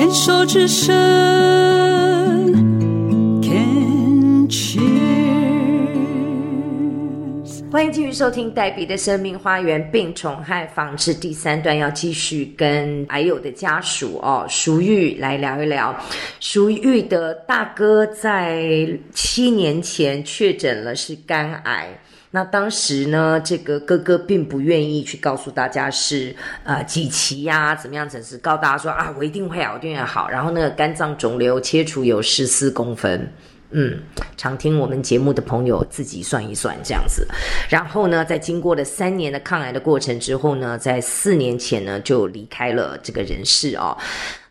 牵手之声，Can cheers。欢迎继续收听黛比的生命花园病虫害防治第三段，要继续跟癌友的家属哦，淑玉来聊一聊。淑玉的大哥在七年前确诊了是肝癌。那当时呢，这个哥哥并不愿意去告诉大家是呃几期呀，怎么样？只是告大家说啊，我一定会好，一定会好。然后那个肝脏肿瘤切除有十四公分。嗯，常听我们节目的朋友自己算一算这样子，然后呢，在经过了三年的抗癌的过程之后呢，在四年前呢就离开了这个人世哦。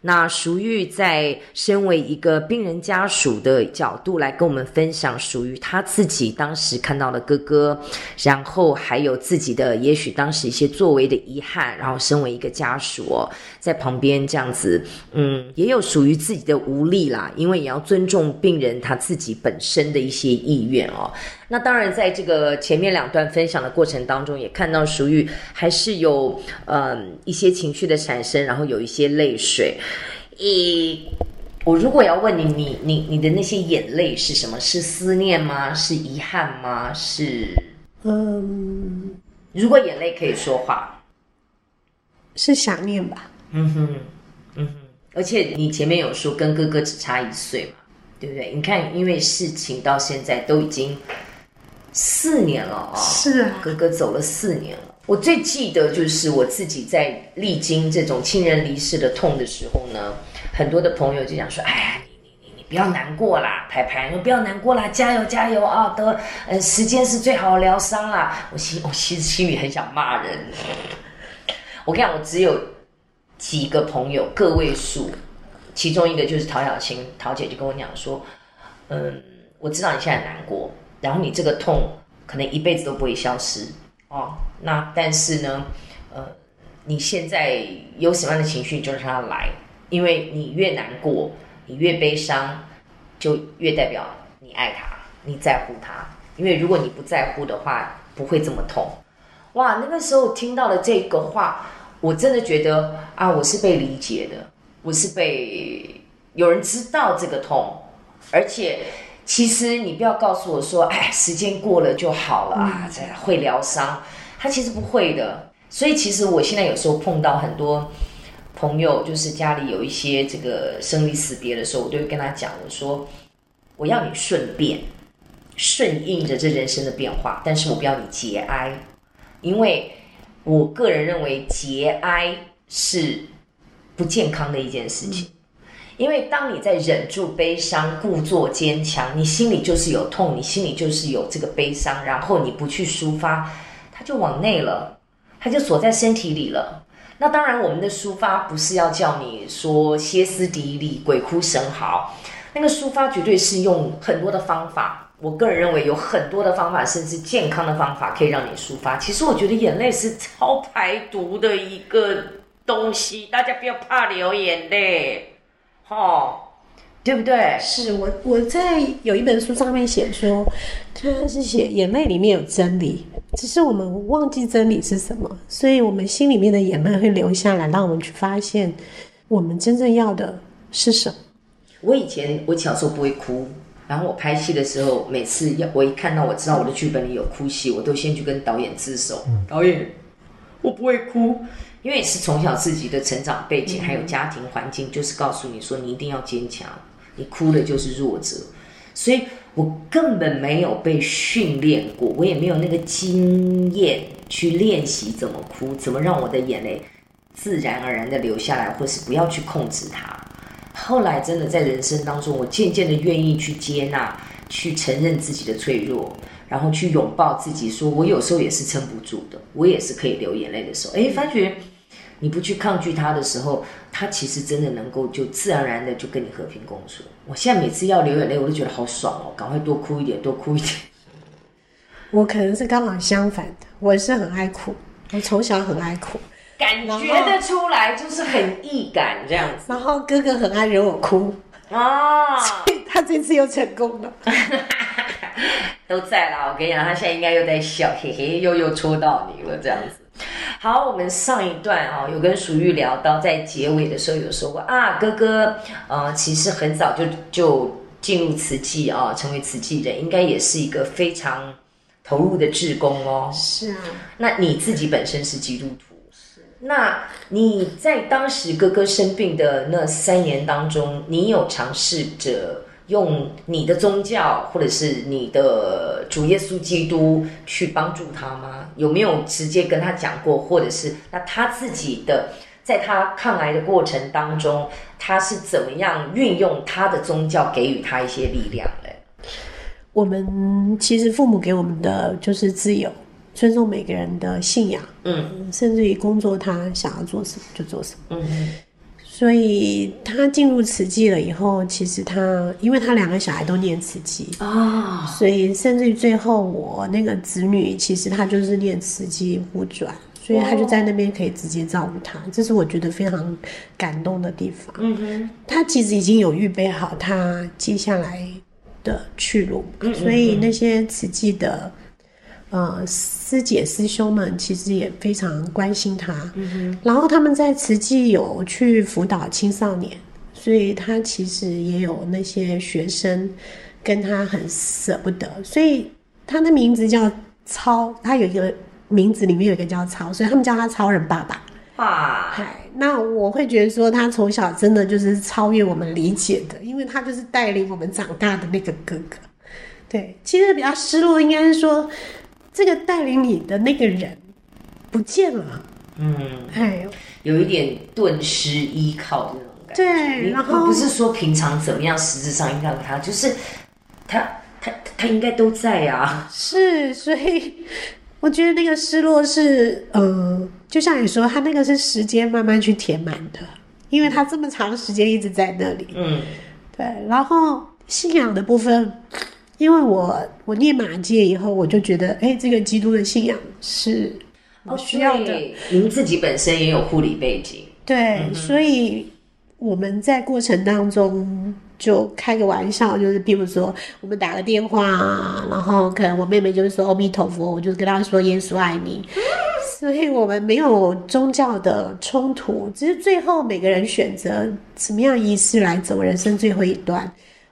那淑玉在身为一个病人家属的角度来跟我们分享属于他自己当时看到的哥哥，然后还有自己的也许当时一些作为的遗憾，然后身为一个家属哦，在旁边这样子，嗯，也有属于自己的无力啦，因为也要尊重病人他自己本身的一些意愿哦。那当然，在这个前面两段分享的过程当中，也看到淑玉还是有嗯一些情绪的产生，然后有一些泪水。诶，我如果要问你，你你你的那些眼泪是什么？是思念吗？是遗憾吗？是嗯，如果眼泪可以说话，是想念吧？嗯哼，嗯哼。而且你前面有说跟哥哥只差一岁嘛，对不对？你看，因为事情到现在都已经四年了啊、是啊，哥哥走了四年了。我最记得就是我自己在历经这种亲人离世的痛的时候呢，很多的朋友就想说：“哎呀，你你你你不要难过啦，排排，你不要难过啦，加油加油啊！得，呃，时间是最好的疗伤啦。”我心我其实心里很想骂人。我跟你讲，我只有几个朋友，个位数，其中一个就是陶小青，陶姐就跟我讲说：“嗯，我知道你现在很难过，然后你这个痛可能一辈子都不会消失。”哦，那但是呢，呃，你现在有什么样的情绪，就让它来，因为你越难过，你越悲伤，就越代表你爱他，你在乎他。因为如果你不在乎的话，不会这么痛。哇，那个时候听到了这个话，我真的觉得啊，我是被理解的，我是被有人知道这个痛，而且。其实你不要告诉我说，哎，时间过了就好了啊，这会疗伤。他其实不会的。所以其实我现在有时候碰到很多朋友，就是家里有一些这个生离死别的时候，我都会跟他讲，我说我要你顺变，顺应着这人生的变化，但是我不要你节哀，因为我个人认为节哀是不健康的一件事情。因为当你在忍住悲伤、故作坚强，你心里就是有痛，你心里就是有这个悲伤，然后你不去抒发，它就往内了，它就锁在身体里了。那当然，我们的抒发不是要叫你说歇斯底里、鬼哭神嚎，那个抒发绝对是用很多的方法。我个人认为有很多的方法，甚至健康的方法可以让你抒发。其实我觉得眼泪是超排毒的一个东西，大家不要怕流眼泪。哦，对不对？是我我在有一本书上面写说，他是写眼泪里面有真理，只是我们忘记真理是什么，所以我们心里面的眼泪会流下来，让我们去发现我们真正要的是什么。我以前我小时候不会哭，然后我拍戏的时候，每次要我一看到我知道我的剧本里有哭戏，我都先去跟导演自首。导演，我不会哭。因为是从小自己的成长背景，还有家庭环境，就是告诉你说你一定要坚强，你哭的就是弱者，所以我根本没有被训练过，我也没有那个经验去练习怎么哭，怎么让我的眼泪自然而然的流下来，或是不要去控制它。后来真的在人生当中，我渐渐的愿意去接纳，去承认自己的脆弱。然后去拥抱自己，说我有时候也是撑不住的，我也是可以流眼泪的时候。哎，发觉你不去抗拒他的时候，他其实真的能够就自然而然的就跟你和平共处。我现在每次要流眼泪，我都觉得好爽哦，赶快多哭一点，多哭一点。我可能是刚好相反的，我是很爱哭，我从小很爱哭，感觉得出来就是很易感这样子。然后哥哥很爱惹我哭啊，所以他这次又成功了。都在啦，我跟你讲，他现在应该又在笑，嘿嘿，又又戳到你了，这样子。好，我们上一段啊、有跟淑玉聊到，在结尾的时候有说过啊，哥哥呃，其实很早就就进入慈济啊，成为慈济人，应该也是一个非常投入的志工哦。是啊，那你自己本身是基督徒，是那你在当时哥哥生病的那三年当中，你有尝试着用你的宗教或者是你的主耶稣基督去帮助他吗？有没有直接跟他讲过，或者是那他自己的在他抗癌的过程当中，他是怎么样运用他的宗教给予他一些力量嘞？我们其实父母给我们的就是自由，尊重每个人的信仰，嗯甚至于工作他想要做什么就做什么。嗯所以他进入慈济了以后，其实他因为他两个小孩都念慈济，啊，所以甚至于最后我那个子女，其实他就是念慈济互转，所以他就在那边可以直接照顾他，这是我觉得非常感动的地方。嗯哼，他其实已经有预备好他接下来的去路，嗯。所以那些慈济的呃师姐师兄们其实也非常关心他。嗯然后他们在慈济有去辅导青少年，所以他其实也有那些学生跟他很舍不得，所以他的名字叫超，他有一个名字里面有一个叫超，所以他们叫他超人爸爸。哇，嗨，那我会觉得说，他从小真的就是超越我们理解的，因为他就是带领我们长大的那个哥哥。对，其实比较失落，应该是说这个带领你的那个人不见了。嗯。哎，有一点顿失依靠的那种感觉。对，然后不是说平常怎么样，实质上依靠他，就是他他他应该都在啊。是，所以我觉得那个失落是，呃，就像你说，他那个是时间慢慢去填满的，因为他这么长时间一直在那里。嗯对，然后信仰的部分，因为我我念马戒以后，我就觉得，哎，这个基督的信仰是我需要的。哦您自己本身也有护理背景，对，所以我们在过程当中就开个玩笑，就是比如说我们打个电话啊，然后可能我妹妹就是说阿弥陀佛，我就跟她说耶稣爱你。所以我们没有宗教的冲突，只是最后每个人选择什么样仪式来走人生最后一段，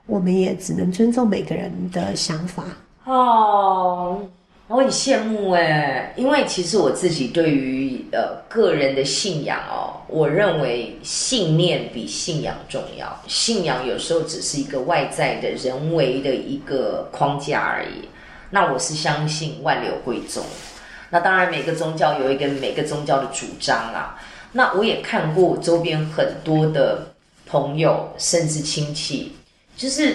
我们也只能尊重每个人的想法。哦，我很羡慕哎，因为其实我自己对于呃个人的信仰哦，我认为信念比信仰重要。信仰有时候只是一个外在的人为的一个框架而已。那我是相信万流归宗。那当然，每个宗教有一个每个宗教的主张啦。那我也看过周边很多的朋友，甚至亲戚，就是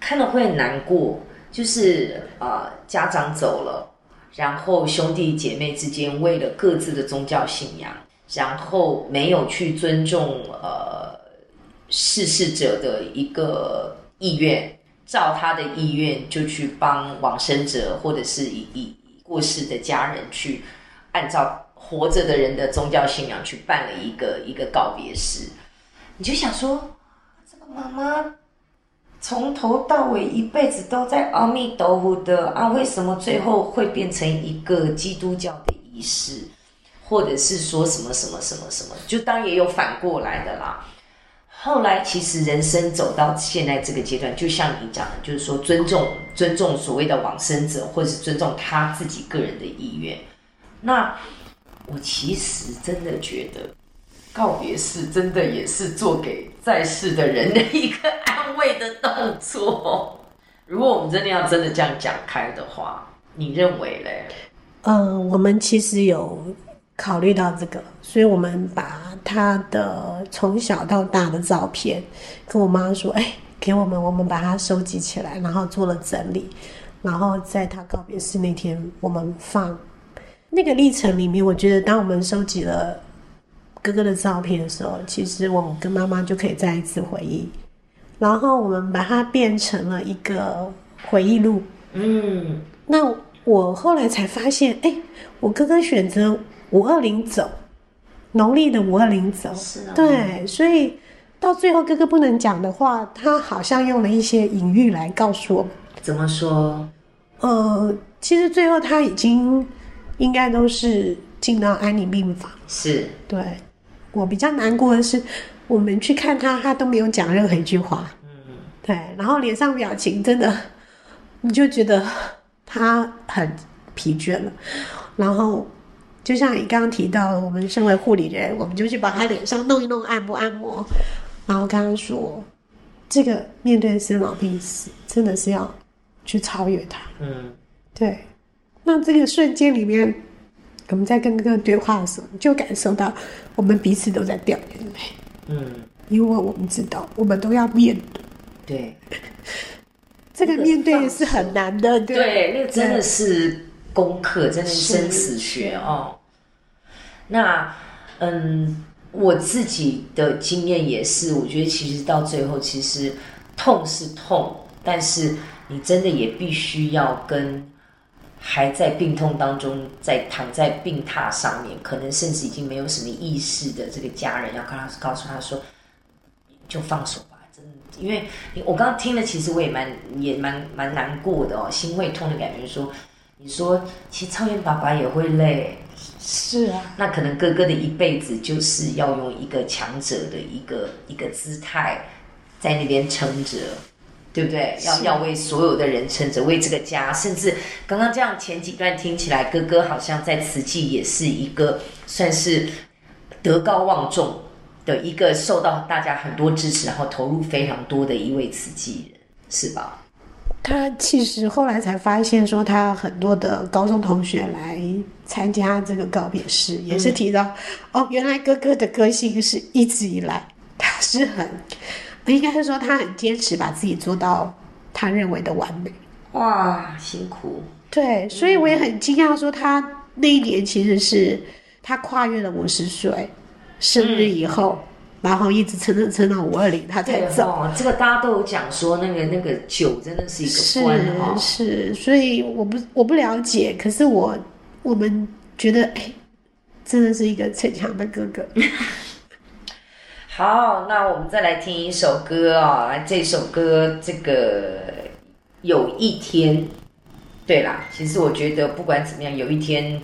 看了会很难过。就是呃，家长走了，然后兄弟姐妹之间为了各自的宗教信仰，然后没有去尊重呃逝世者的一个意愿，照他的意愿就去帮往生者或者是以以以过世的家人去按照活着的人的宗教信仰去办了一个一个告别式，你就想说，这个妈妈。从头到尾一辈子都在阿弥陀佛的啊，为什么最后会变成一个基督教的仪式，或者是说什么什么什么什么？就当然也有反过来的啦。后来其实人生走到现在这个阶段，就像你讲的，就是说尊重尊重所谓的往生者，或者是尊重他自己个人的意愿。那我其实真的觉得。告别式真的也是做给在世的人的一个安慰的动作。如果我们真的要真的这样讲开的话，你认为嘞？嗯，我们其实有考虑到这个，所以我们把他的从小到大的照片跟我妈说：“哎，给我们，我们把它收集起来，然后做了整理，然后在他告别式那天，我们放那个历程里面。我觉得，当我们收集了。”哥哥的照片的时候，其实我们跟妈妈就可以再一次回忆，然后我们把它变成了一个回忆录。嗯，那我后来才发现，哎，我哥哥选择五二零走，农历的五二零走，是啊，对，所以到最后哥哥不能讲的话，他好像用了一些隐喻来告诉我们。怎么说？呃，其实最后他已经应该都是。进到安宁病房。是，对我比较难过的是，我们去看他，他都没有讲任何一句话。嗯，对，然后脸上表情真的，你就觉得他很疲倦了。然后，就像你刚刚提到，我们身为护理人，我们就去把他脸上弄一弄，按摩按摩，然后刚刚说，这个面对生老病死，真的是要去超越他。嗯，对，那这个瞬间里面，我们在跟哥哥对话的时候，你就感受到我们彼此都在掉眼泪，嗯，因为我们知道我们都要面对，对，这个面对是很难的，对。对，那个真的是功课，真的是。生死学哦。那，嗯，我自己的经验也是，我觉得其实到最后，其实痛是痛，但是你真的也必须要跟还在病痛当中，在躺在病榻上面，可能甚至已经没有什么意识的这个家人，要跟他告诉他说，就放手吧，真的，因为我刚刚听了，其实我也蛮也蛮蛮难过的哦，心会痛的感觉说，你说其实超越爸爸也会累，是啊，那可能哥哥的一辈子就是要用一个强者的一个一个姿态在那边撑着，对不对？要要为所有的人撑着，为这个家，甚至刚刚这样前几段听起来，哥哥好像在慈济也是一个算是德高望重的一个受到大家很多支持，然后投入非常多的一位慈济人，是吧？他其实后来才发现，说他很多的高中同学来参加这个告别式，也是提到，哦，原来哥哥的个性是一直以来他是很，应该是说他很坚持把自己做到他认为的完美。哇，辛苦，对，所以我也很惊讶，说他那一年其实是他跨越了五十岁生日以后，然后一直撑撑撑到五二零，他才走。哦，这个大家都有讲说，那个那个酒真的是一个关哈、哦。是是，所以我不我不了解，可是我我们觉得，哎，真的是一个逞强的哥哥。好，那我们再来听一首歌啊、来这首歌这个有一天，对啦，其实我觉得不管怎么样，有一天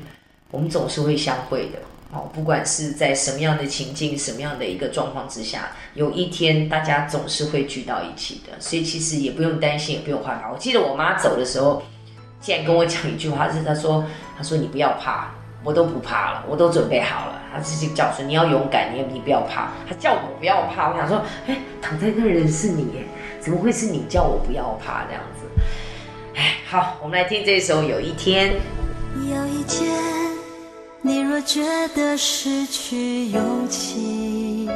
我们总是会相会的。哦，不管是在什么样的情境、什么样的一个状况之下，有一天大家总是会聚到一起的，所以其实也不用担心，也不用害怕。我记得我妈走的时候，竟然跟我讲一句话，是她说：“她说你不要怕，我都不怕了，我都准备好了。”他自己叫说：“你要勇敢，你你不要怕。”他叫我不要怕，我想说，哎，躺在那人是你，怎么会是你叫我不要怕这样子？哎，好，我们来听这首《有一天》。有一天，你若觉得失去勇气，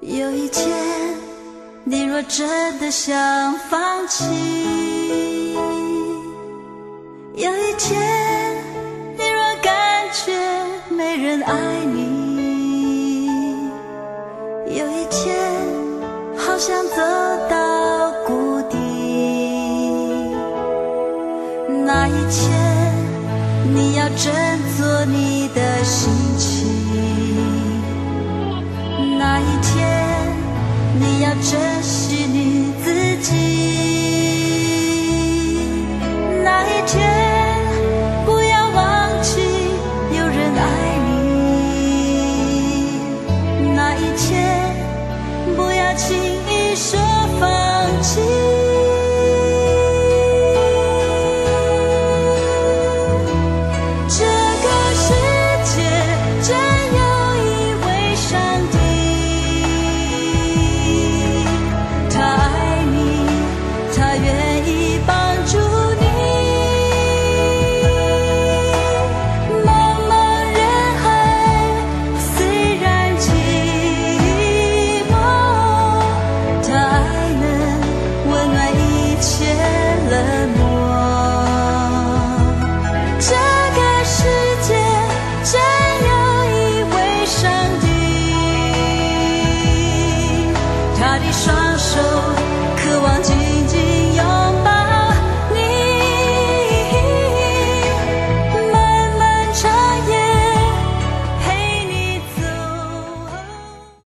有一天，你若真的想放弃，那一天，你要振作你的心情；那一天，你要珍惜你自己；冷漠。